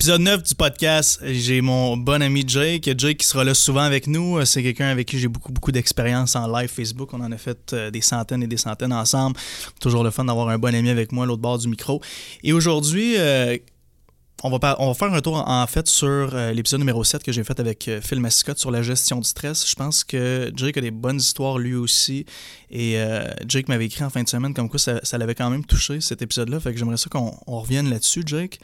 Épisode 9 du podcast, j'ai mon bon ami Jake. Jake qui sera là souvent avec nous. C'est quelqu'un avec qui j'ai beaucoup, beaucoup d'expérience en live Facebook. On en a fait euh, des centaines et des centaines ensemble. Toujours le fun d'avoir un bon ami avec moi à l'autre bord du micro. Et aujourd'hui, euh, on va, on va faire un tour en fait sur euh, l'épisode numéro 7 que j'ai fait avec euh, Phil Mascotte sur la gestion du stress. Je pense que Jake a des bonnes histoires lui aussi. Et euh, Jake m'avait écrit en fin de semaine comme quoi ça, l'avait quand même touché cet épisode-là. Fait que j'aimerais ça qu'on revienne là-dessus, Jake.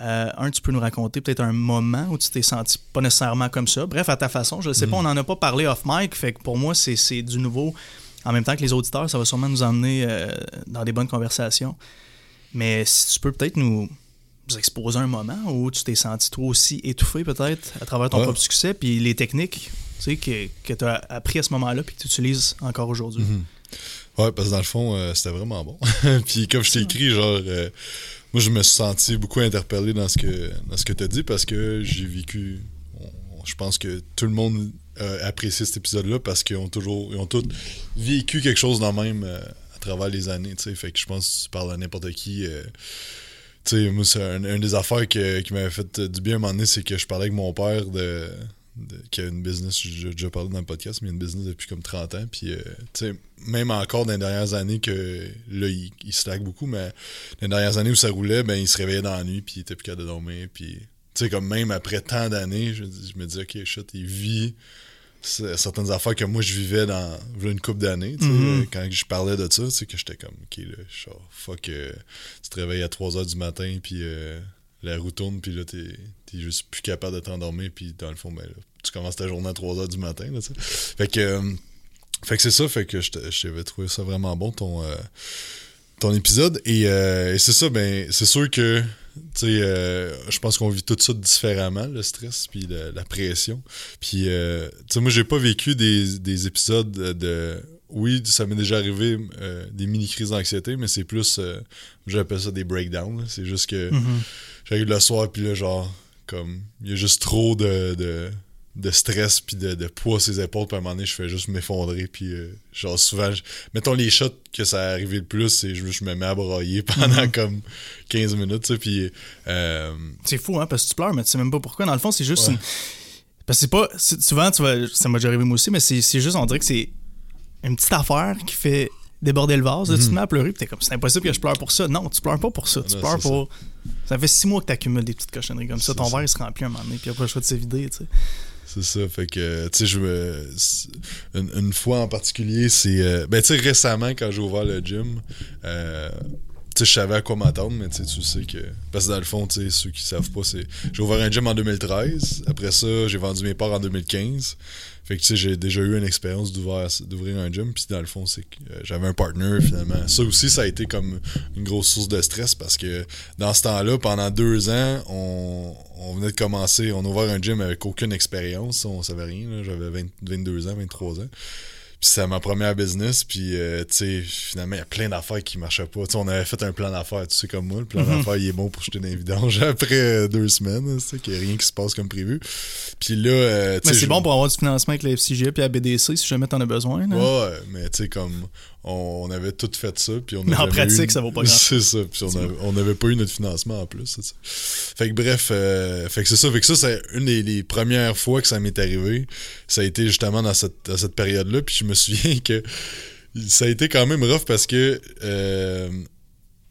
un, tu peux nous raconter peut-être un moment où tu t'es senti pas nécessairement comme ça. Bref, à ta façon. Je ne sais pas, mm. on n'en a pas parlé off mic. Fait que pour moi, c'est du nouveau. En même temps que les auditeurs, ça va sûrement nous emmener dans des bonnes conversations. Mais si tu peux peut-être nous exposer un moment où tu t'es senti toi aussi étouffé peut-être à travers ton propre succès, puis les techniques tu sais, que, que tu as appris à ce moment-là puis que tu utilises encore aujourd'hui. Mhm. Ouais, parce que dans le fond, euh, c'était vraiment bon. puis comme je t'ai écrit, genre, euh, moi je me suis senti beaucoup interpellé dans ce que, dans ce que tu as dit parce que j'ai vécu, je pense que tout le monde a apprécié cet épisode-là parce qu'ils ont toujours, ils ont tous vécu quelque chose dans le même euh, à travers les années, tu sais. Fait que je pense que tu parles à n'importe qui tu sais, moi, c'est un, une des affaires qui m'avait fait du bien à un moment donné, c'est que je parlais avec mon père de, qui a une business, j'ai déjà parlé dans le podcast, mais il a une business depuis comme 30 ans. Puis, euh, tu sais, même encore dans les dernières années que là, il, il slack beaucoup, mais dans les dernières années où ça roulait, ben, il se réveillait dans la nuit, puis il était plus capable de dormir. Puis, tu sais, comme même après tant d'années, je, je, me disais, ok, shit, il vit certaines affaires que moi je vivais dans une couple d'années. Mm-hmm. Quand je parlais de ça, que j'étais comme, ok, là, genre, fuck, euh, tu te réveilles à 3 h du matin, puis euh, la roue tourne, puis là, t'es es juste plus capable de t'endormir, puis dans le fond, ben, tu commences ta journée à 3 h du matin. Là, fait que, euh, fait que c'est ça, fait que je t'avais trouvé ça vraiment bon, ton, ton épisode. Et, et c'est ça, ben, c'est sûr que tu sais, euh, je pense qu'on vit tout ça différemment, le stress puis la, pression. Puis, euh, tu sais, moi, j'ai pas vécu des, épisodes de... Oui, ça m'est déjà arrivé euh, des mini-crises d'anxiété, mais c'est plus... J'appelle ça des breakdowns. C'est juste que mm-hmm. j'arrive le soir, puis là, genre, comme... Il y a juste trop de de stress puis de, poids sur ses épaules puis à un moment donné je fais juste m'effondrer puis euh, genre souvent mettons les shots que ça a arrivé le plus c'est je, je me mets à broyer pendant mhm. comme 15 minutes tu sais puis euh, c'est fou hein parce que tu pleures mais tu sais même pas pourquoi dans le fond c'est juste une... parce que c'est pas souvent tu vois ça m'a déjà arrivé moi aussi mais c'est juste on dirait que c'est une petite affaire qui fait déborder le vase tu te mhm. mets à pleurer puis t'es comme c'est impossible que je pleure pour ça non tu pleures pas pour ça tu pleures pour ça. fait six mois que t'accumules des petites cochonneries comme ça ton verre il se remplit un moment donné puis après le choix de se vider tu sais c'est ça, fait que, tu sais, je me. Une, fois en particulier, c'est. Euh, ben, tu sais, récemment, quand j'ai ouvert le gym, euh, je savais à quoi m'attendre, mais tu sais que. Parce que dans le fond, tu ceux qui savent pas, c'est. J'ai ouvert un gym en 2013. Après ça, j'ai vendu mes parts en 2015. Fait que tu sais, j'ai déjà eu une expérience d'ouvrir un gym. Puis dans le fond, c'est que euh, j'avais un partner finalement. Ça aussi, ça a été comme une grosse source de stress parce que dans ce temps-là, pendant deux ans, on, venait de commencer, on a ouvert un gym avec aucune expérience. On savait rien. J'avais 22 ans, 23 ans. Puis c'est ma première business, puis euh, tu sais, finalement, il y a plein d'affaires qui marchaient pas. sais on avait fait un plan d'affaires, tu sais, comme moi. Le plan mhm. d'affaires, il est bon pour jeter des vidanges après euh, deux semaines, tu sais, qu'il n'y a rien qui se passe comme prévu. Puis là, euh, Mais c'est bon pour avoir du financement avec la FCG et la BDC si jamais t'en as besoin. Là. Ouais, mais tu sais, comme on, avait tout fait ça. Puis on mais en pratique, ça vaut pas grand C'est ça. Puis on n'avait pas eu notre financement en plus. Fait que bref, euh, fait que c'est ça. Fait que ça, c'est une des, premières fois que ça m'est arrivé. Ça a été justement dans cette, cette période-là. Puis je me souviens que ça a été quand même rough parce que euh,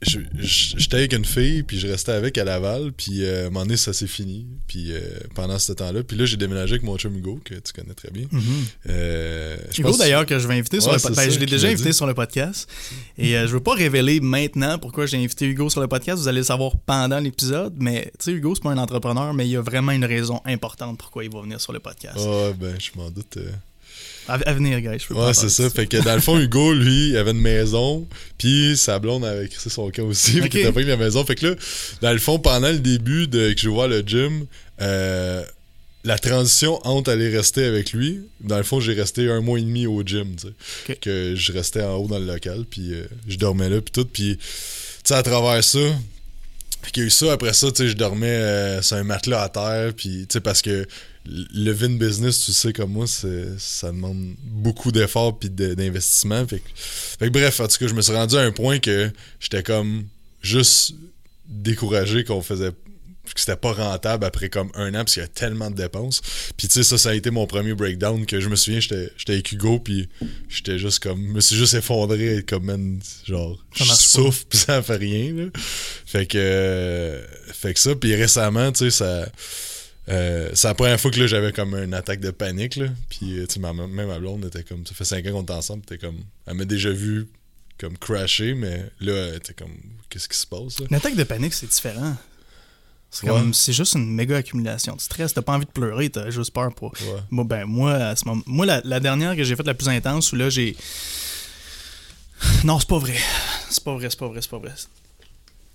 j'étais avec une fille, puis je restais avec à Laval, puis euh, à un moment donné, ça s'est fini. Puis euh, pendant ce temps-là, puis là, j'ai déménagé avec mon chum Hugo, que tu connais très bien. Mm-hmm. Euh, Hugo, d'ailleurs, que je vais inviter sur le podcast. Ben, je l'ai déjà invité sur le podcast. Et je veux pas révéler maintenant pourquoi j'ai invité Hugo sur le podcast. Vous allez le savoir pendant l'épisode. Mais tu sais, Hugo, c'est pas un entrepreneur, mais il y a vraiment une raison importante pourquoi il va venir sur le podcast. Ah, ben, je m'en doute. À, venir, gars. Je peux ouais, c'est ça. Fait que dans le fond, Hugo, lui, il avait une maison, puis sa blonde avait écrit son cas aussi, okay. fait qu'il la maison. Fait que là, dans le fond, pendant le début de que je vois le gym, euh, la transition entre aller rester avec lui, dans le fond, j'ai resté un mois et demi au gym, tu sais. Que je restais en haut dans le local, puis euh, je dormais là, puis tout. Puis, tu sais, à travers ça, fait qu'il y a eu ça, après ça, tu sais, je dormais euh, sur un matelas à terre, puis, tu sais, parce que le vin business, tu sais comme moi, ça demande beaucoup d'efforts puis d'investissement. Fait, que, bref, en tout cas, je me suis rendu à un point que j'étais comme juste découragé qu'on faisait que c'était pas rentable après comme un an parce qu'il y a tellement de dépenses. Puis tu sais, ça, ça a été mon premier breakdown que je me souviens, j'étais j'étais avec Hugo, puis j'étais juste comme, je me suis juste effondré, comme, man, genre, je souffle, puis ça fait rien, là. Fait que, euh, fait que ça, puis récemment, tu sais, ça. Euh, c'est la première fois que j'avais comme une attaque de panique là. Puis euh, tu sais, même ma blonde était comme ça fait 5 ans qu'on est ensemble, t'es comme elle m'a déjà vu comme crasher, mais là elle était comme qu'est-ce qui se passe là? Une attaque de panique, c'est différent. C'est comme c'est juste une méga accumulation de stress. T'as pas envie de pleurer, t'as juste peur pour. Moi, ben moi, à ce moment, moi la, la dernière que j'ai faite la plus intense où là j'ai. Non, c'est pas vrai. C'est pas vrai, c'est pas vrai, c'est pas vrai.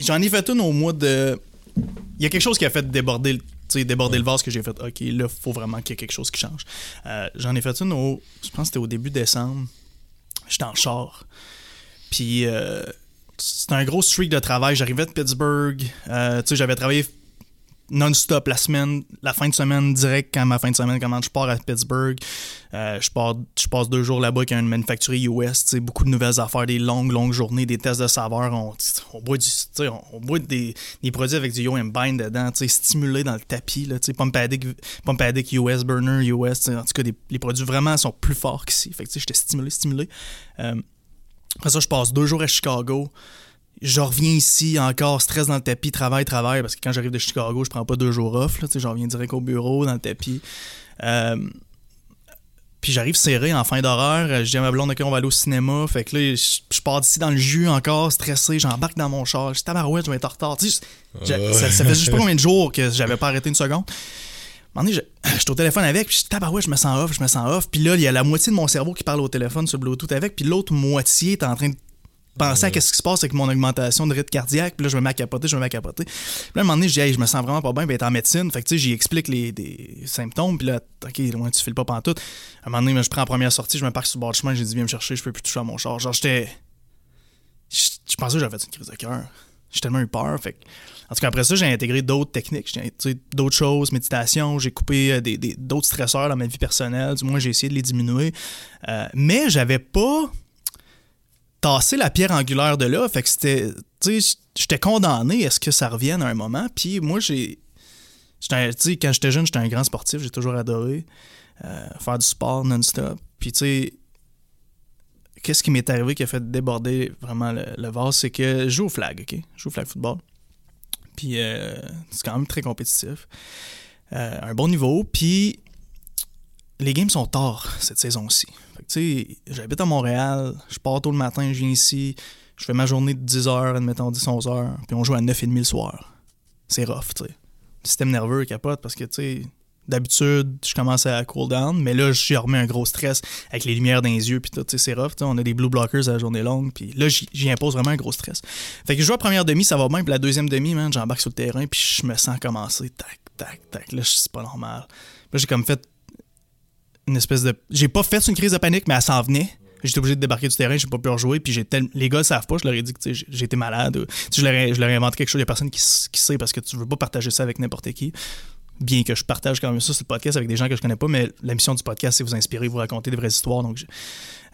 J'en ai fait une au mois de. Il y a quelque chose qui a fait déborder, déborder le vase que j'ai fait. Ok, là, faut vraiment qu'il y ait quelque chose qui change. Euh, J'en ai fait une au. Je pense que c'était au début décembre. J'étais en char. Puis. Euh, c'était un gros streak de travail. J'arrivais de Pittsburgh. Euh, tu sais, j'avais travaillé non-stop la semaine, la fin de semaine direct quand ma fin de semaine commence. Je pars à Pittsburgh. Euh, je, passe deux jours là-bas avec une manufacturier US. Beaucoup de nouvelles affaires, des longues, longues journées, des tests de saveur. On, boit, du, on, des, produits avec du Yo Bind dedans, stimulés dans le tapis. Là, Addict US, Burner US. En tout cas, des, les produits vraiment sont plus forts qu'ici. Fait que j'étais stimulé, stimulé. Euh, après ça, je passe deux jours à Chicago je reviens ici encore, stress dans le tapis, travail, travail, parce que quand j'arrive de Chicago, je prends pas deux jours off. Là, je reviens direct au bureau, dans le tapis. Euh, puis j'arrive serré en fin d'horaire. Je dis à ma blonde, OK, on va aller au cinéma. Fait que là, je, pars d'ici dans le jus encore, stressé. J'embarque dans mon char. Je dis, tabarouette, je vais être en retard. ça, fait juste pas combien de jours que j'avais pas arrêté une seconde. Un donné, je, suis au téléphone avec, puis je dis, tabarouette, je me sens off, je me sens off. Puis là, il y a la moitié de mon cerveau qui parle au téléphone sur Bluetooth avec, puis l'autre moitié est en train de penser à qu'est-ce qui se passe avec mon augmentation de rythme cardiaque, puis là, je me mets à capoter, je me mets à capoter. Puis là, à un moment donné, je dis, hey, je me sens vraiment pas bien, puis être en médecine. Fait que, tu sais, j'y explique les des symptômes, puis là, OK, loin, tu files pas pantoute. À un moment donné, je prends la première sortie, je me parque sur le bord du chemin, j'ai dit, viens me chercher, je peux plus toucher à mon char. Genre, j'étais. Je, pensais que j'avais fait une crise de cœur. J'ai tellement eu peur. Fait En tout cas, après ça, j'ai intégré d'autres techniques, d'autres choses, méditation, j'ai coupé euh, d'autres stresseurs dans ma vie personnelle. Du moins, j'ai essayé de les diminuer. Euh, mais j'avais pas tasser la pierre angulaire de là. Fait que c'était. Tu sais, j'étais condamné à ce que ça revienne à un moment. Puis moi, j'ai. Quand j'étais jeune, j'étais un grand sportif. J'ai toujours adoré euh, faire du sport non-stop. Puis tu sais. Qu'est-ce qui m'est arrivé qui a fait déborder vraiment le, vase, c'est que je joue au flag, OK? Je joue au flag football. Puis euh, c'est quand même très compétitif. Euh, un bon niveau. Puis les games sont tard cette saison-ci. Tu sais, j'habite à Montréal, je pars tôt le matin, je viens ici, je fais ma journée de 10h, admettons 10-11h, puis on joue à 9h30 le soir. C'est rough, tu sais. Le système nerveux capote parce que, tu sais, d'habitude, je commence à cool down, mais là, j'ai remis un gros stress avec les lumières dans les yeux, puis tout, tu sais, c'est rough. On a des blue blockers à la journée longue, puis là, j'y impose vraiment un gros stress. Fait que je joue à première demi, ça va bien, puis la deuxième demi, man, j'embarque sur le terrain, puis je me sens commencer, tac, tac, tac. Là, c'est pas normal. Là, j'ai comme fait une espèce de. J'ai pas fait une crise de panique, mais elle s'en venait. J'étais obligé de débarquer du terrain, j'ai pas pu rejouer. Puis j'ai les gars savent pas, je leur ai dit que j'étais malade. Je leur, ai, je leur ai inventé quelque chose. Il y a personne qui, qui sait parce que tu veux pas partager ça avec n'importe qui. Bien que je partage quand même ça sur le podcast avec des gens que je connais pas, mais la mission du podcast, c'est vous inspirer, vous raconter des vraies histoires. Donc je,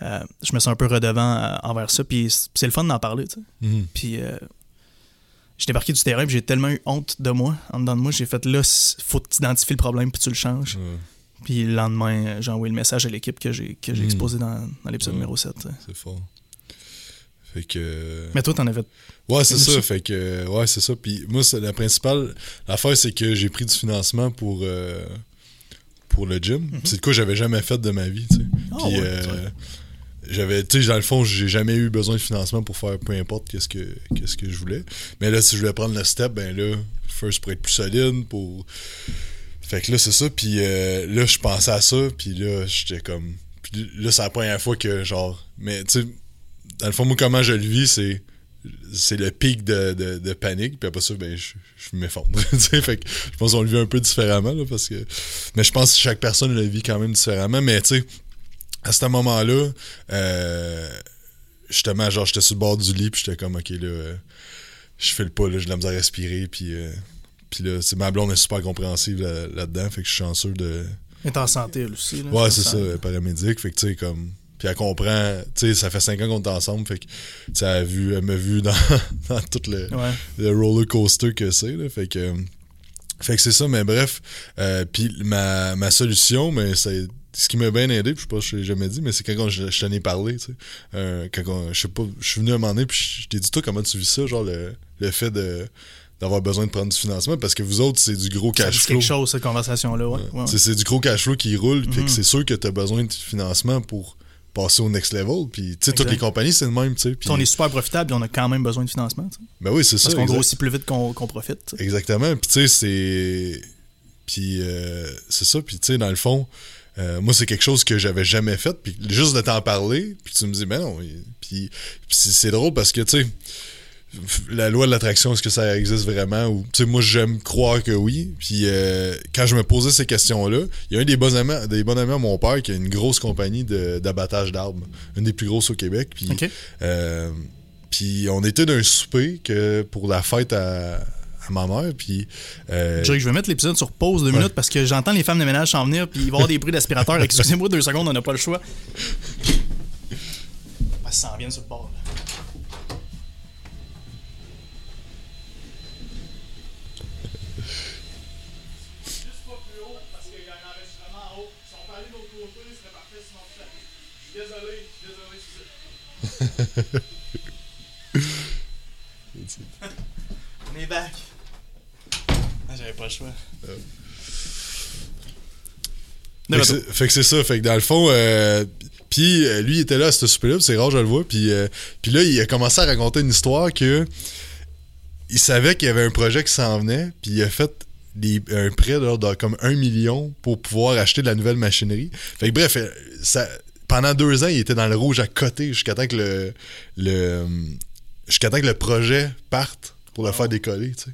euh, je me sens un peu redevant euh, envers ça. Puis c'est le fun d'en parler. Tu sais. Mm-hmm. Puis euh, j'ai débarqué du terrain, puis j'ai tellement eu honte de moi, en dedans de moi. J'ai fait là, faut t'identifier le problème, puis tu le changes. Puis le lendemain, j'ai envoyé le message à l'équipe que j'ai que j'ai hmm. exposé dans, dans l'épisode numéro 7. C'est fort. Fait que. Mais toi, t'en avais. Ouais, c'est ça. Fait que. Ouais, c'est ça. Puis moi, la principale l'affaire, c'est que j'ai pris du financement pour. Euh, pour le gym. Mhm. C'est de quoi j'avais jamais fait de ma vie, tu sais. Puis. Euh, j'avais tu sais dans le fond j'ai jamais eu besoin de financement pour faire peu importe qu'est-ce que qu'est-ce que je voulais mais là si je voulais prendre le step ben là first pour être plus solide pour fait que là, c'est ça. Puis euh, là, je pensais à ça. Puis là, j'étais comme. Puis là, c'est la première fois que, genre. Mais tu sais, dans le fond, moi, comment je le vis, c'est. C'est le pic de, de, panique. Puis après ça, ben, je, je m'effondre. fait que je pense qu'on le vit un peu différemment. Là, parce que. Mais je pense que chaque personne le vit quand même différemment. Mais tu sais, à ce moment-là, euh, justement, genre, j'étais sur le bord du lit. Puis j'étais comme, ok, là. je fais le pas, là, j'ai de la misère à respirer. Puis. Euh, puis là, c'est ma blonde est super compréhensive là-dedans, fait que je suis chanceux de. Elle est en santé, elle aussi. Là, ouais, c'est ça, paramédic. Fait que tu sais, comme. Puis elle comprend, tu sais, ça fait cinq ans qu'on est ensemble, fait que, tu elle, vu, elle m'a vu dans, dans tout le, le roller coaster que c'est, là. Fait que. Fait que c'est ça, mais bref. Euh, puis ma, ma solution, mais c'est ce qui m'a bien aidé, puis je sais pas, je l'ai jamais dit, mais c'est quand je, je t'en ai parlé, tu sais. Euh, quand on- je sais pas, je suis venu un moment donné, puis je t'ai dit, toi, comment tu vis ça, genre le, le fait de d'avoir besoin de prendre du financement, parce que vous autres, c'est du gros cash flow. quelque chose, cette conversation-là. Ouais. C'est- C'est du gros cash flow qui roule, Mhm. que c'est sûr que tu as besoin de financement pour passer au next level. Puis, tu sais, toutes les compagnies, c'est le même, puis- Puis on est super profitable on a quand même besoin de financement. tu sais. Ben oui, c'est ça. Parce qu'on grossit plus vite qu'on profite. Exactement. Puis, tu sais, c'est. Puis, euh, c'est ça. Puis, tu sais, dans le fond, euh, moi, c'est quelque chose que j'avais jamais fait. Puis, juste de t'en parler, puis tu me dis, ben non. Puis, puis c'est c'est drôle parce que, tu sais, la loi de l'attraction, est-ce que ça existe vraiment? Ou, moi, j'aime croire que oui. Puis, euh, quand je me posais ces questions-là, il y a un des bons amis, des bons amis à mon père qui a une grosse compagnie de- d'abattage d'arbres, une des plus grosses au Québec. Puis, euh, puis on était d'un souper que pour la fête à, à ma mère. Puis euh, je vais mettre l'épisode sur pause deux Ouais. minutes parce que j'entends les femmes de ménage s'en venir puis il va y avoir des bruits d'aspirateur. Excusez-moi deux secondes, on n'a pas le choix. Ah, ça s'en vient sur le bord. là. Juste pas plus haut parce qu'il y a un enregistrement en haut. Si on peut aller de l'autre côté, ce serait parfait sinon vous savez. Je suis désolé, je suis désolé, c'est ça. On est back. Ah, j'avais pas le choix. De fait, que c'est- ça. Fait que dans le fond, euh, puis euh, lui était là à ce souper-là, c'est rare, je le vois. Puis, euh, puis là, il a commencé à raconter une histoire que il savait qu'il y avait un projet qui s'en venait, puis il a fait un prêt là, de comme un million pour pouvoir acheter de la nouvelle machinerie. Fait que bref, euh, ça, pendant deux ans, il était dans le rouge à côté jusqu'à temps que le, le jusqu'à temps que le projet parte pour le faire décoller, tu sais.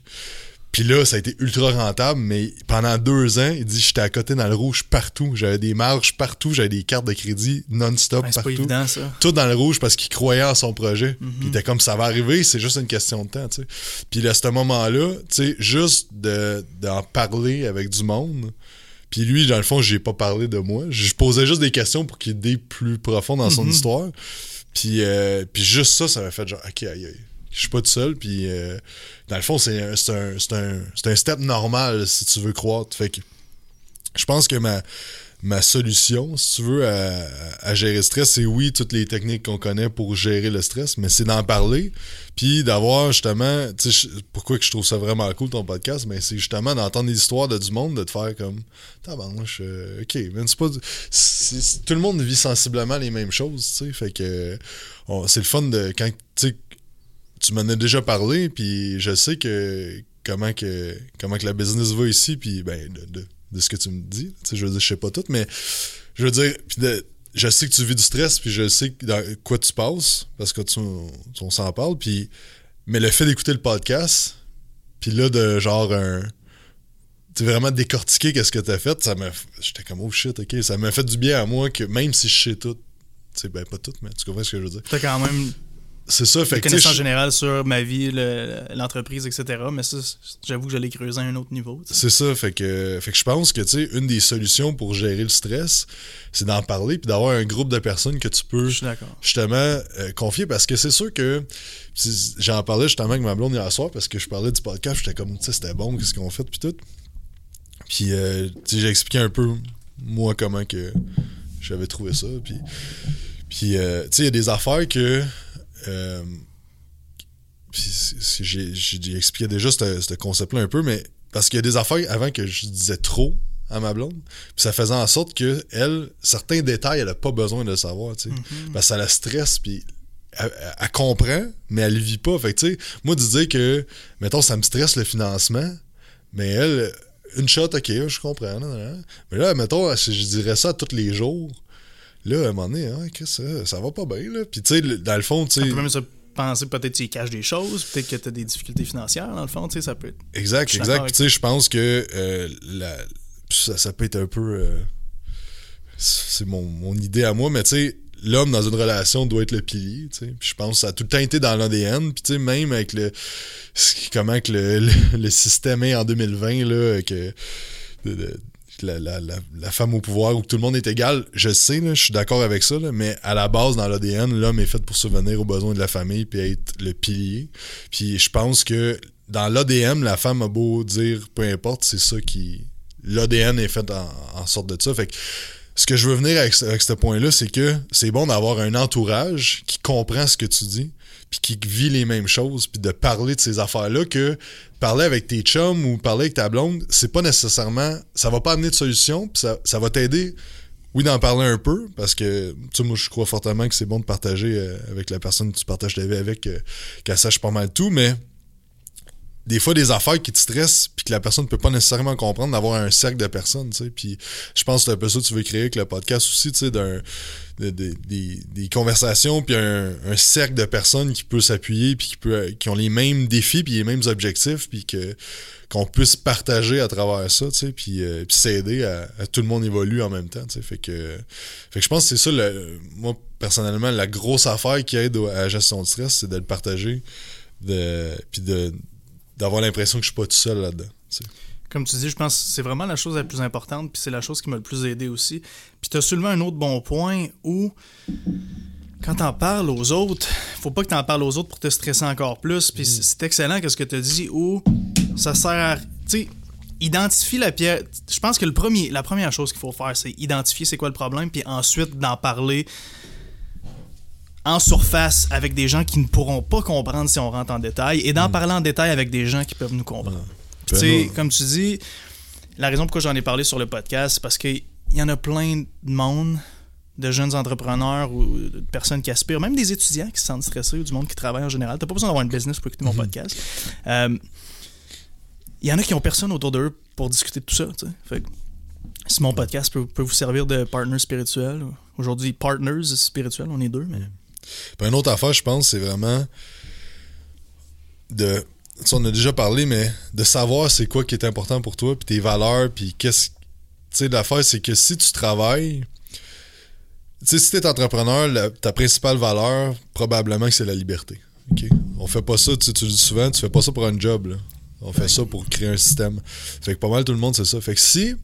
Puis là, ça a été ultra rentable, mais pendant deux ans, il dit j'étais à côté dans le rouge partout. J'avais des marges partout, j'avais des cartes de crédit non-stop Ouais, c'est pas partout. évident, ça. Tout dans le rouge parce qu'il croyait en son projet. Mhm. Puis il était comme ça va arriver, c'est juste une question de temps, tu sais. Puis à ce moment-là, tu sais, juste de- d'en parler avec du monde. Puis lui, dans le fond, j'ai pas parlé de moi. Je posais juste des questions pour qu'il ait plus profond dans son Mhm. histoire. Puis, euh, puis juste ça, ça m'a fait genre, ok, aïe, aïe. Je suis pas tout seul. Puis euh, dans le fond, c'est un, c'est un, un, un step normal si tu veux croître. Fait que je pense que ma, ma solution, si tu veux, à, gérer le stress, c'est oui, toutes les techniques qu'on connaît pour gérer le stress, mais c'est d'en parler, puis d'avoir justement, tu sais, pourquoi je trouve ça vraiment cool ton podcast, mais c'est justement d'entendre des histoires de du monde, de te faire comme, tabarnouche, euh, ok, mais c'est pas, tout le monde vit sensiblement les mêmes choses, tu sais, fait que c'est le fun de quand, tu tu m'en as déjà parlé, puis je sais que comment que comment que la business va ici, puis ben de- de ce que tu me dis, tu sais, je veux dire, je sais pas tout, mais je veux dire, puis je sais que tu vis du stress, puis je sais dans quoi tu passes, parce que tu, on s'en parle, puis mais le fait d'écouter le podcast, puis là de genre un tu vraiment décortiquer qu'est-ce que t'as fait, ça m'a j'étais comme oh shit, ok, ça m'a fait du bien à moi que même si je sais tout, tu sais ben pas tout, mais tu comprends ce que je veux dire. T'as quand même C'est ça, fait des que connaissances générales sur ma vie, le- l'entreprise, etc. Mais ça, j'avoue que je l'ai creusé à un autre niveau. C'est ça, fait que, fait que je pense que, tu sais, une des solutions pour gérer le stress, c'est d'en parler puis d'avoir un groupe de personnes que tu peux justement euh, confier parce que c'est sûr que j'en parlais justement avec ma blonde hier soir parce que je parlais du podcast, j'étais comme, tu sais, c'était bon, qu'est-ce qu'on fait puis tout. Puis, euh, tu sais, j'ai expliqué un peu, moi, comment que j'avais trouvé ça. Puis, puis euh, tu sais, il y a des affaires que. Euh, j'ai expliqué déjà ce ce concept-là un peu, mais parce qu'il y a des affaires avant que je disais trop à ma blonde, puis ça faisait en sorte que elle, certains détails, elle a pas besoin de le savoir, tu sais, parce que ça la stresse, puis elle, comprend, mais elle le vit pas. Fait que, tu sais, moi, de dire que, mettons, ça me stresse le financement, mais elle, une shot, ok, je comprends, mais là, mettons, si je dirais ça tous les jours, là, à un moment donné, hein, que ça, ça va pas bien, là. Puis, tu sais, dans le fond, tu sais. même se penser peut-être que tu y caches des choses, peut-être que tu as des difficultés financières, dans le fond, tu sais, ça peut être. Exact, exact. Puis, tu sais, je pense que euh, la- ça, ça peut être un peu. euh, c'est mon, mon idée à moi, mais tu sais, l'homme dans une relation doit être le pilier, tu sais. Puis je pense que ça a tout le temps été dans l'ADN. Puis tu sais, même avec le. Comment que le, le, le système est en 2020, là, que. de- de- la, femme au pouvoir où tout le monde est égal, je sais, je suis d'accord avec ça, mais à la base, dans l'ADN, l'homme est fait pour subvenir aux besoins de la famille puis être le pilier. Puis je pense que dans l'ADN, la femme a beau dire peu importe, c'est ça qui. L'ADN est fait en, sorte de ça. Fait que ce que je veux venir avec, ce point-là, c'est que c'est bon d'avoir un entourage qui comprend ce que tu dis, puis qui vit les mêmes choses, puis de parler de ces affaires-là, que parler avec tes chums ou parler avec ta blonde, c'est pas nécessairement. Ça va pas amener de solution, puis ça, ça va t'aider oui, d'en parler un peu, parce que, tu sais, moi, je crois fortement que c'est bon de partager euh, avec la personne que tu partages ta vie avec, euh, qu'elle sache pas mal tout, mais des fois, des affaires qui te stressent, puis que la personne ne peut pas nécessairement comprendre, d'avoir un cercle de personnes, tu sais. Puis je pense que c'est un peu ça que tu veux créer avec le podcast aussi, tu sais, d'un des, conversations, puis un, cercle de personnes qui peut s'appuyer, puis qui, peut, qui ont les mêmes défis, puis les mêmes objectifs, puis que qu'on puisse partager à travers ça, tu sais, puis, euh, puis s'aider à, tout le monde évolue en même temps, tu sais. Fait que, fait que je pense que c'est ça, le, moi, personnellement, la grosse affaire qui aide à la gestion de stress, c'est de le partager, de, puis de, d'avoir l'impression que je suis pas tout seul là-dedans, tu sais comme tu dis, je pense que c'est vraiment la chose la plus importante, puis c'est la chose qui m'a le plus aidé aussi. Puis tu as soulevé un autre bon point où, quand t'en parles aux autres, faut pas que t'en parles aux autres pour te stresser encore plus. Puis mm. c'est excellent ce que tu as dit où ça sert à. Tu sais, identifie la pierre. Je pense que le premier, la première chose qu'il faut faire, c'est identifier c'est quoi le problème, puis ensuite d'en parler en surface avec des gens qui ne pourront pas comprendre si on rentre en détail et d'en mm. parler en détail avec des gens qui peuvent nous comprendre. Tu sais, comme tu dis, la raison pourquoi j'en ai parlé sur le podcast, c'est parce qu'il y en a plein de monde, de jeunes entrepreneurs ou de personnes qui aspirent, même des étudiants qui se sentent stressés ou du monde qui travaille en général. T'as pas besoin d'avoir une business pour écouter mon mhm. podcast. Euh, il y en a qui ont personne autour d'eux pour discuter de tout ça. Fait si mon podcast peut, vous servir de partner spirituel, aujourd'hui, partners spirituels, on est deux, mais. Une autre affaire, je pense, c'est vraiment de on a déjà parlé, mais de savoir c'est quoi qui est important pour toi, puis tes valeurs, puis qu'est-ce. Tu sais, l'affaire, c'est que si tu travailles. Tu sais, si t'es entrepreneur, ta principale valeur, probablement que c'est la liberté. OK? On fait pas ça, tu, tu dis souvent, tu fais pas ça pour un job, là. On fait ça pour créer un système. Fait que pas mal tout le monde, c'est ça. Fait que si.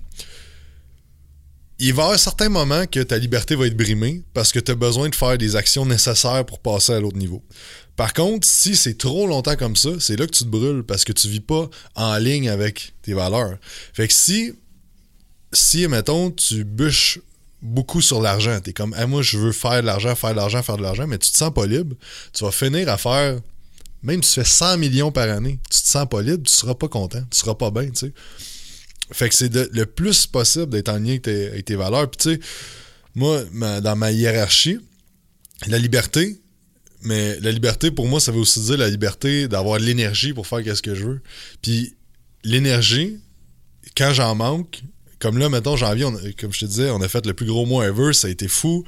Il va y un certain moment que ta liberté va être brimée parce que tu as besoin de faire des actions nécessaires pour passer à l'autre niveau. Par contre, si c'est trop longtemps comme ça, c'est là que tu te brûles parce que tu vis pas en ligne avec tes valeurs. Fait que si, si mettons, tu bûches beaucoup sur l'argent, tu es comme, moi, je veux faire de l'argent, faire de l'argent, faire de l'argent, mais tu te sens pas libre, tu vas finir à faire, même si tu fais 100 millions par année, tu te sens pas libre, tu seras pas content, tu seras pas bien, tu sais. Fait que c'est le plus possible d'être en lien avec tes, valeurs. Puis tu sais, moi, dans ma hiérarchie, la liberté, mais la liberté, pour moi, ça veut aussi dire la liberté d'avoir l'énergie pour faire ce que je veux. Puis l'énergie, quand j'en manque, comme là, mettons, janvier, comme je te disais, on a fait le plus gros mois ever, ça a été fou.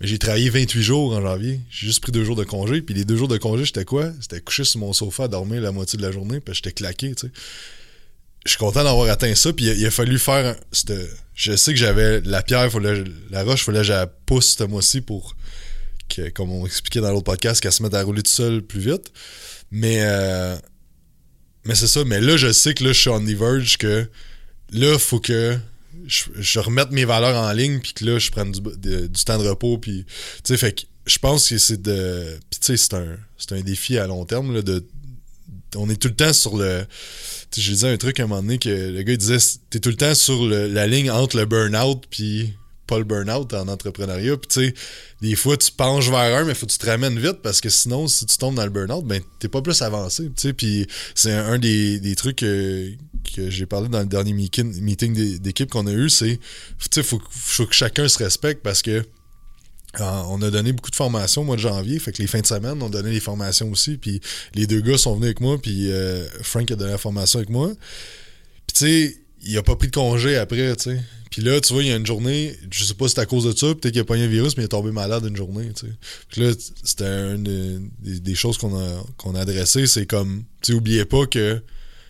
Mais j'ai travaillé 28 jours en janvier. J'ai juste pris deux jours de congé. Puis les deux jours de congé, j'étais quoi? C'était couché sur mon sofa à dormir la moitié de la journée. Puis j'étais claqué, tu sais. Je suis content d'avoir atteint ça. Puis il a, fallu faire. je sais que j'avais la pierre, la roche, il fallait que je la pousse ce mois-ci pour comme on expliquait dans l'autre podcast, qu'elle se mette à rouler tout seul plus vite. Mais, euh, mais c'est ça. Mais là, je sais que là, je suis on the verge que là, faut que je, remette mes valeurs en ligne, puis que là, je prenne du, temps de repos. Puis, tu sais, fait que je pense que c'est de. Puis, tu sais, c'est un, un défi à long terme, là, de. On est tout le temps sur le. Je disais un truc à un moment donné que le gars il disait t'es tout le temps sur la ligne entre le burn-out puis pas le burn-out en entrepreneuriat. Puis tu sais, des fois tu penches vers un, mais faut que tu te ramènes vite parce que sinon, si tu tombes dans le burn-out, ben t'es pas plus avancé. Puis c'est un, des, trucs que, j'ai parlé dans le dernier meeting d'équipe qu'on a eu, c'est tu sais, faut, faut que chacun se respecte parce que on a donné beaucoup de formations au mois de janvier, fait que les fins de semaine, on donnait des formations aussi, puis les deux gars sont venus avec moi, puis euh, Frank a donné la formation avec moi. Puis tu sais, il a pas pris de congé après, tu sais. Puis là, tu vois, il y a une journée, je sais pas si c'est à cause de ça, peut-être qu'il a pas eu un virus, mais il est tombé malade une journée, tu sais. Puis là, c'était une des, choses qu'on a, a adressées, c'est comme, tu sais, pas que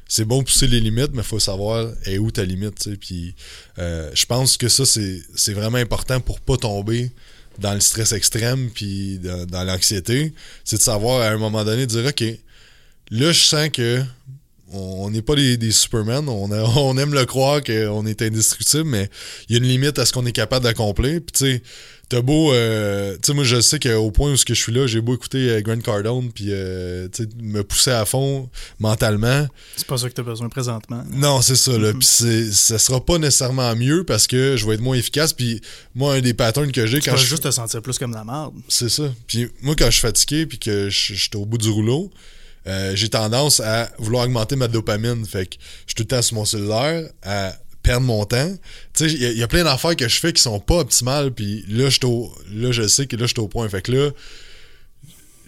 c'est bon de pousser les limites, mais il faut savoir est où ta limite, tu sais. Puis euh, je pense que ça, c'est vraiment important pour pas tomber dans le stress extrême puis dans, l'anxiété. C'est de savoir à un moment donné, dire, OK, là, je sens que on n'est pas des, des Superman. On, a- on aime le croire qu'on est indestructible, mais il y a une limite à ce qu'on est capable d'accomplir. Puis tu sais, t'as beau. euh, tu sais, moi, je sais qu'au point où je suis là, j'ai beau écouter euh, Grant Cardone, puis euh, tu sais, me pousser à fond mentalement. C'est pas ça que tu as besoin présentement. Non, c'est ça. Là. Mhm. Puis c'est- ça sera pas nécessairement mieux parce que je vais être moins efficace. Puis moi, un des patterns que j'ai Tu quand vas je. juste te sentir plus comme la merde. C'est ça. Puis moi, quand je suis fatigué puis que je suis au bout du rouleau, euh, j'ai tendance à vouloir augmenter ma dopamine. Fait que je suis tout le temps sur mon cellulaire à perdre mon temps. Tu sais, il y a- il y, a plein d'affaires que je fais qui sont pas optimales. Puis là, je là, je sais que là, je suis au point. Fait que là,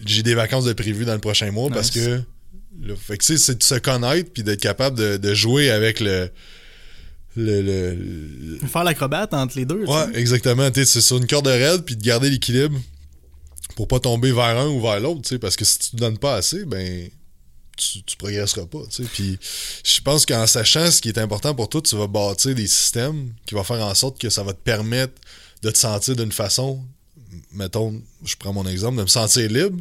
j'ai des vacances de prévues dans le prochain mois parce que. là, fait que tu sais, c'est de se connaître puis d'être capable de, de jouer avec le. le, le- le- Faire l'acrobate entre les deux. Ouais, exactement. Tu sais, C'est sur une corde raide, puis de garder l'équilibre pour pas tomber vers un ou vers l'autre, parce que si tu te donnes pas assez, ben tu, progresseras pas, je pense qu'en sachant ce qui est important pour toi, tu vas bâtir des systèmes qui vont faire en sorte que ça va te permettre de te sentir d'une façon, mettons, je prends mon exemple, de me sentir libre,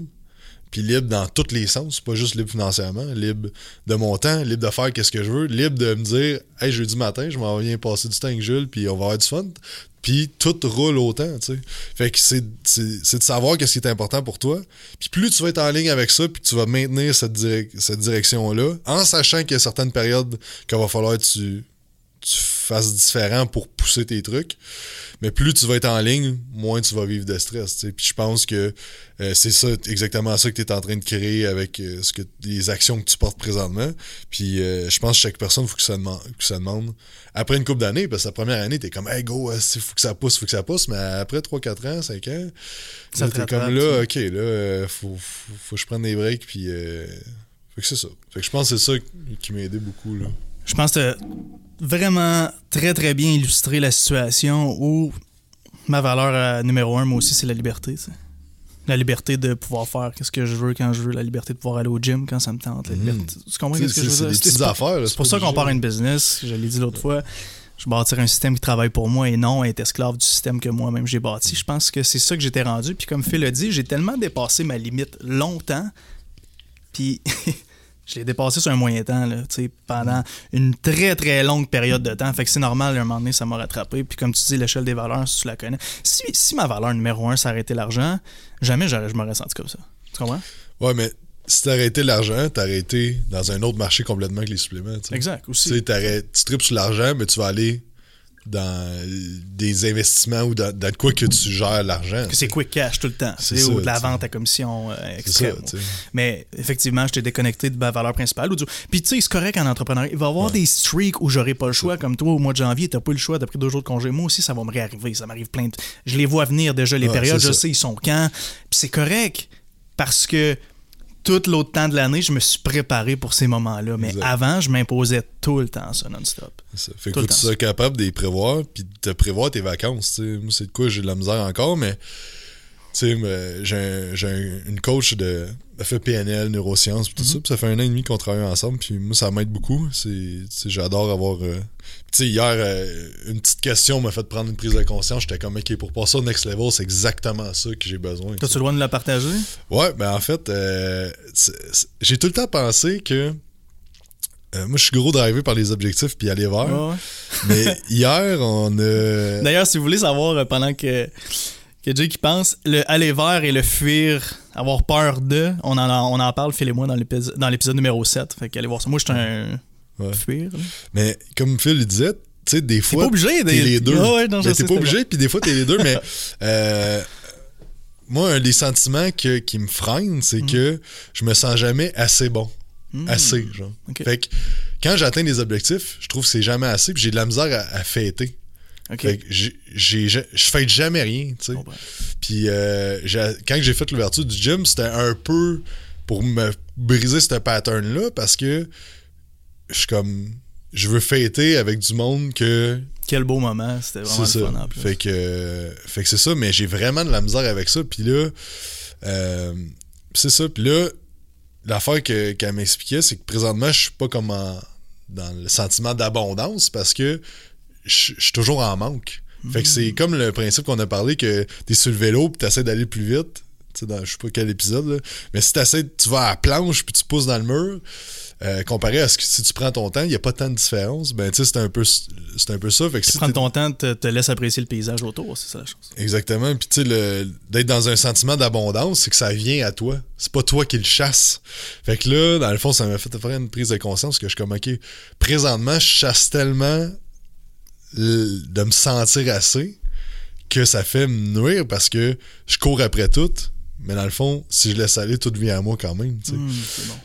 puis libre dans tous les sens, pas juste libre financièrement, libre de mon temps, libre de faire qu'est-ce que je veux, libre de me dire, hey, jeudi matin, je m'en viens passer du temps avec Jules, puis on va avoir du fun. Puis tout roule autant, tu sais. Fait que c'est, de savoir qu'est-ce qui est important pour toi. Puis plus tu vas être en ligne avec ça, puis tu vas maintenir cette, cette direction-là, en sachant qu'il y a certaines périodes qu'il va falloir que tu, tu fasses différent pour pousser tes trucs. Mais plus tu vas être en ligne, moins tu vas vivre de stress. tu. Puis je pense que euh, c'est ça, exactement ça que tu es en train de créer avec euh, ce que les actions que tu portes présentement. Puis euh, je pense que chaque personne, il faut que ça, demande, que ça demande. Après une couple d'années, parce que la première année, t'es comme, hey go, il faut que ça pousse, faut que ça pousse. Mais après 3, 4 ans, 5 ans, Ça t'es comme là, ok, là, euh, faut, faut, faut que je prenne des breaks. Puis euh, fait que c'est ça. Fait que je pense que c'est ça qui m'a aidé beaucoup. Là. Je pense que vraiment très très bien illustré la situation où ma valeur euh, numéro un, moi aussi, c'est la liberté. La liberté de pouvoir faire ce que je veux quand je veux, la liberté de pouvoir aller au gym quand ça me tente. La liberté. Tu comprends C'est ce que je veux dire? C'est affaires. pour ça qu'on part une business, je l'ai dit l'autre fois. Je bâtir un système qui travaille pour moi et non être esclave du système que moi-même j'ai bâti. Je pense que c'est ça que j'étais rendu. Puis comme Phil a dit, j'ai tellement dépassé ma limite longtemps. Puis je l'ai dépassé sur un moyen temps, là, pendant une très très longue période de temps. Fait que c'est normal, à un moment donné, ça m'a rattrapé. Puis comme tu dis, l'échelle des valeurs, si tu la connais. Si, si ma valeur numéro un, été l'argent, jamais je m'aurais senti comme ça. Tu comprends? Ouais, mais si été l'argent, été dans un autre marché complètement que les suppléments. Exact, Tu aussi. tu tripes sur l'argent, mais tu vas aller dans des investissements ou dans, dans quoi que tu gères l'argent. Que c'est quick cash tout le temps. C'est ou de la vente à commission euh, ça, extrême. Mais effectivement, j'étais déconnecté de ma valeur principale. ou du- Puis tu sais, c'est correct en entrepreneuriat. Il va y avoir des streaks où j'aurai pas le choix. Comme toi, au mois de janvier, t'as pas eu le choix. T'as pris deux jours de congé. Moi aussi, ça va me réarriver. Ça m'arrive plein de... Je les vois venir déjà, les Ouais, périodes. Je ça. sais, ils sont quand. Puis c'est correct. Parce que tout l'autre temps de l'année, je me suis préparé pour ces moments-là. Mais Exact. avant, je m'imposais tout le temps ça, non-stop. Ça. Fait Tout que tu sois capable de les prévoir, puis de prévoir tes vacances. Moi, c'est de quoi j'ai de la misère encore, mais tu sais, j'ai un- une coach de. Elle fait PNL, neurosciences, tout ça. Puis ça fait un an et demi qu'on travaille ensemble, puis moi, ça m'aide beaucoup. J'adore avoir. euh, Tu sais, hier, euh, une petite question m'a fait prendre une prise de conscience. J'étais comme, OK, pour passer au next level, c'est exactement ça que j'ai besoin. T'as-tu le droit de la partager? Ouais, ben en fait, euh, j'ai tout le temps pensé que. moi, je suis gros drivé par les objectifs puis aller vers. Ouais, ouais. Mais hier, on a. D'ailleurs, si vous voulez savoir, pendant que, que Jake y pense, le aller vers et le fuir, avoir peur de, on en, on en parle, Phil et moi, dans l'épisode, dans l'épisode numéro 7. Fait qu'allez voir ça. Moi, je suis un Ouais. fuir. là. Mais comme Phil le disait, tu sais, des T'es fois. pas obligé T'es d'être- les deux. Ah ouais, non, Mais t'es pas obligé, puis des fois, t'es les deux. mais euh, moi, un des sentiments que- qui me freine, c'est Mm. que je me sens jamais assez bon. Hmm. Assez, genre. Fait que quand j'atteins des objectifs, je trouve que c'est jamais assez, puis j'ai de la misère à, à fêter. Ok. Fait que j'ai- j'ai- je fête jamais rien, tu sais. Puis euh, quand j'ai fait l'ouverture du gym, c'était un peu pour me briser ce pattern-là parce que je suis comme. Je veux fêter avec du monde que. Quel beau moment. C'était vraiment C'est le fun en plus. Fait que, fait que c'est ça, mais j'ai vraiment de la misère avec ça. Puis là, euh, c'est ça. Puis là, l'affaire que- qu'elle m'expliquait, c'est que présentement, je suis pas comme en- dans le sentiment d'abondance parce que je suis toujours en manque. Fait que c'est comme le principe qu'on a parlé que t'es sur le vélo puis t'essaies d'aller plus vite. dans je sais pas quel épisode, là. mais si t'essaies, tu vas à la planche puis tu pousses dans le mur, euh, comparé à ce que si tu prends ton temps, il n'y a pas tant de différence. Ben, tu sais, c'est un peu, c'est un peu ça. Fait que si Prendre ton temps te, te laisse apprécier le paysage autour, c'est ça la chose. Exactement. Puis, tu sais, d'être dans un sentiment d'abondance, c'est que ça vient à toi. C'est pas toi qui le chasse. Fait que là, dans le fond, ça m'a fait faire une prise de conscience que je suis comme, OK, présentement, je chasse tellement de me sentir assez que ça fait me nuire parce que je cours après tout. Mais dans le fond, si je laisse aller, tout vient à moi quand même. bon.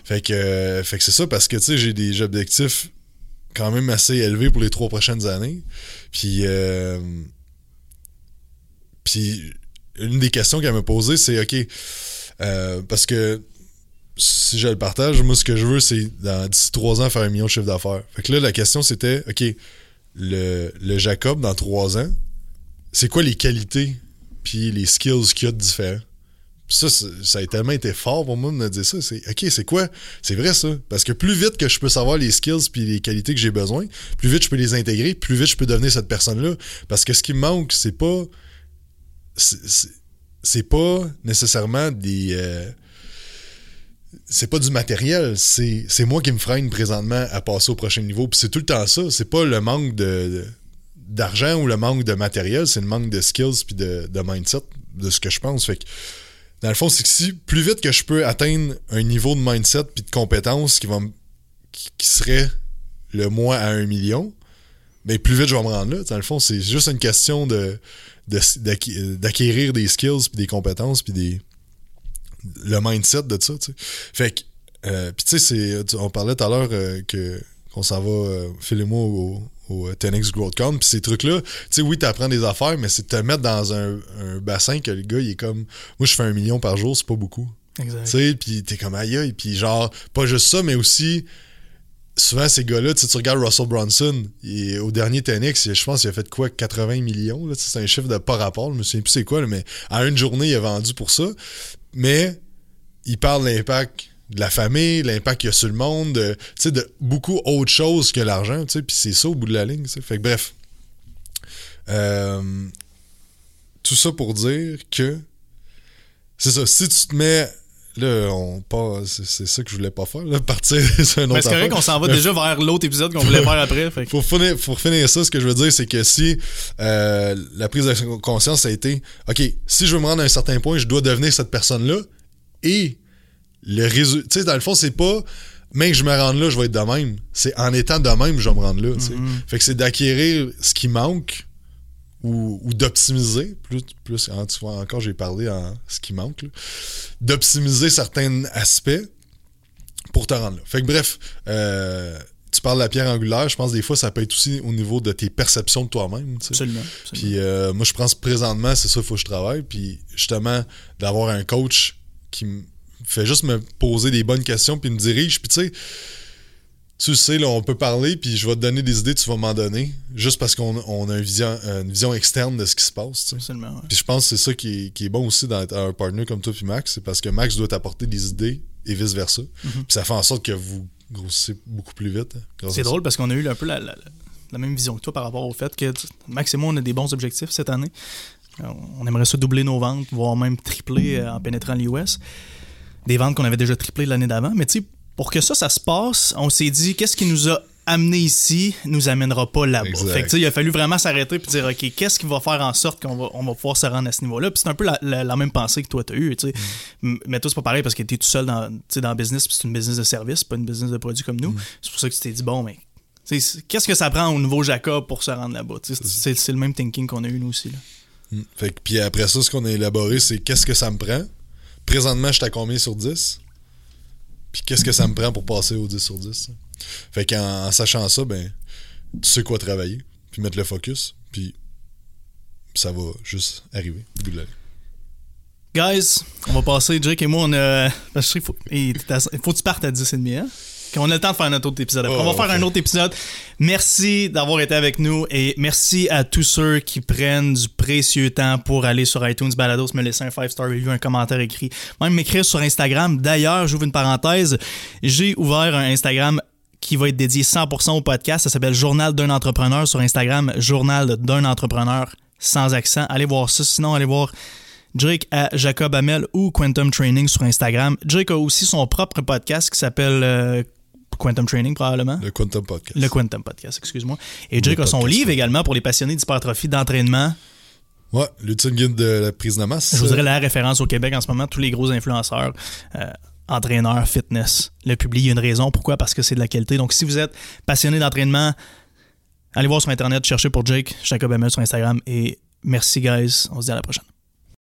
Fait que, euh, fait que c'est ça parce que tu sais, j'ai des objectifs quand même assez élevés pour les trois prochaines années. Puis, euh, puis une des questions qu'elle m'a posées, c'est OK, euh, parce que si je le partage, moi, ce que je veux, c'est dans d'ici trois ans faire un million de chiffre d'affaires. Fait que là, la question, c'était OK, le, Jacob, dans trois ans, c'est quoi les qualités puis les skills qu'il y a de différents? Ça, ça a tellement été fort pour moi de me dire ça. C'est OK, c'est quoi? C'est vrai ça. Parce que plus vite que je peux savoir les skills puis les qualités que j'ai besoin, plus vite je peux les intégrer, plus vite je peux devenir cette personne-là. Parce que ce qui me manque, c'est pas. c'est pas nécessairement des. euh, c'est pas du matériel, c'est moi qui me freine présentement à passer au prochain niveau. Puis c'est tout le temps ça. C'est pas le manque de, d'argent ou le manque de matériel, c'est le manque de skills puis de, mindset, de ce que je pense. Fait que, dans le fond, c'est que si plus vite que je peux atteindre un niveau de mindset puis de compétences qui, va qui, serait le moi à un million, ben plus vite je vais me rendre là. Dans le fond, c'est juste une question de, de- d'acquérir des skills puis des compétences puis des le mindset de ça, tu sais. Fait que euh, puis tu sais on parlait tout à l'heure euh, que qu'on s'en va euh, Phil et moi au, au 10x GrowthCon puis ces trucs là, tu sais oui, t'apprends des affaires mais c'est de te mettre dans un, un bassin que le gars il est comme moi je fais un million par jour, c'est pas beaucoup. Exact. Tu sais, puis t'es comme aïe aïe, puis genre, pas juste ça, mais aussi, souvent ces gars-là, tu sais, tu regardes Russell Brunson, il est- au dernier TNX, je pense qu'il a fait quoi, 80 millions, c'est un chiffre de pas rapport, je me souviens plus c'est quoi, là, mais à une journée, il a vendu pour ça, mais il parle de l'impact de la famille, l'impact qu'il y a sur le monde, de, de beaucoup autre chose que l'argent, puis c'est ça au bout de la ligne. Fait que bref. Euh, tout ça pour dire que c'est ça, si tu te mets là on c'est ça que je voulais pas faire là, partir sur un autre Ben, c'est correct affaire. qu'on s'en va Mais déjà vers l'autre épisode qu'on voulait faire après. Fait que- pour finir, pour finir ça, ce que je veux dire, c'est que si euh, la prise de conscience a été OK, si je veux me rendre à un certain point, je dois devenir cette personne-là et le résultat. Tu sais, dans le fond, c'est pas mais que je me rende là, je vais être de même. C'est en étant de même, je vais me rendre là. sais. Fait que c'est d'acquérir ce qui manque ou, ou d'optimiser. Plus, plus hein, tu vois, encore, j'ai parlé en ce qui manque. D'optimiser certains aspects pour te rendre là. Fait que bref, euh, tu parles de la pierre angulaire, je pense que des fois ça peut être aussi au niveau de tes perceptions de toi-même. tu sais. Absolument. absolument. Puis euh, moi je pense présentement c'est ça il faut que je travaille. Puis justement d'avoir un coach qui me fait juste me poser des bonnes questions puis me dirige. Puis tu sais, tu sais là on peut parler puis je vais te donner des idées, tu vas m'en donner juste parce qu'on on a une vision, une vision externe de ce qui se passe. tu sais. Absolument, ouais. Puis je pense que c'est ça qui est, qui est bon aussi d'être un partner comme toi puis Max, c'est parce que Max doit t'apporter des idées et vice versa. Puis ça fait en sorte que vous grossissez beaucoup plus vite. hein, C'est drôle parce qu'on a eu un peu la, la- la même vision que toi par rapport au fait que Max et moi, on a des bons objectifs cette année. Euh, On aimerait ça doubler nos ventes, voire même tripler euh, en pénétrant l'US. Des ventes qu'on avait déjà triplées l'année d'avant. Mais tu sais, pour que ça, ça se passe, on s'est dit, qu'est-ce qui nous a amené ici nous amènera pas là-bas. Fait que, il a fallu vraiment s'arrêter et dire, OK, qu'est-ce qui va faire en sorte qu'on va, on va pouvoir se rendre à ce niveau-là? Puis c'est un peu la, la- la même pensée que toi, tu as eue. tu sais. M- Mais toi, c'est pas pareil parce que tu es tout seul dans, dans le business, puis c'est une business de service, pas une business de produits comme nous. C'est pour ça que tu t'es dit, bon, mais qu'est-ce que ça prend au nouveau Jacob pour se rendre là-bas? C'est c'est le même thinking qu'on a eu nous aussi. Là. Mm. Fait que, puis après ça, ce qu'on a élaboré, c'est qu'est-ce que ça me prend? Présentement, je suis à combien sur 10? Puis qu'est-ce que ça me prend pour passer au 10 sur 10? ça? Fait qu'en en sachant ça, ben, tu sais quoi travailler, puis mettre le focus, puis ça va juste arriver. ligne. Guys, on va passer, Jake et moi, on a. Parce que je sais qu'il faut, il faut que tu partes à 10 et demi, hein? Qu'on a le temps de faire un autre épisode. Après, Oh, on va faire ok. un autre épisode. Merci d'avoir été avec nous et merci à tous ceux qui prennent du précieux temps pour aller sur iTunes Balados, me laisser un 5-star review, un commentaire écrit, même m'écrire sur Instagram. D'ailleurs, j'ouvre une parenthèse, j'ai ouvert un Instagram qui va être dédié 100% au podcast. Ça s'appelle Journal d'un entrepreneur sur Instagram, Journal d'un entrepreneur sans accent. Allez voir ça. Sinon, allez voir Jake à Jacob Amel ou Quantum Training sur Instagram. Jake a aussi son propre podcast qui s'appelle euh, Quantum Training, probablement. Le Quantum Podcast. Le Quantum Podcast, excuse-moi. Et Jake a son livre également pour les passionnés d'hypertrophie, d'entraînement. Ouais, l'ultime guide de la prise de masse. Je vous dirais la référence au Québec en ce moment. Tous les gros influenceurs, euh, entraîneurs, fitness le publient. Il y a une raison. Pourquoi? Parce que c'est de la qualité. Donc, si vous êtes passionné d'entraînement, allez voir sur Internet, cherchez pour Jake, Jacob Amel sur Instagram. Et merci, guys. On se dit à la prochaine.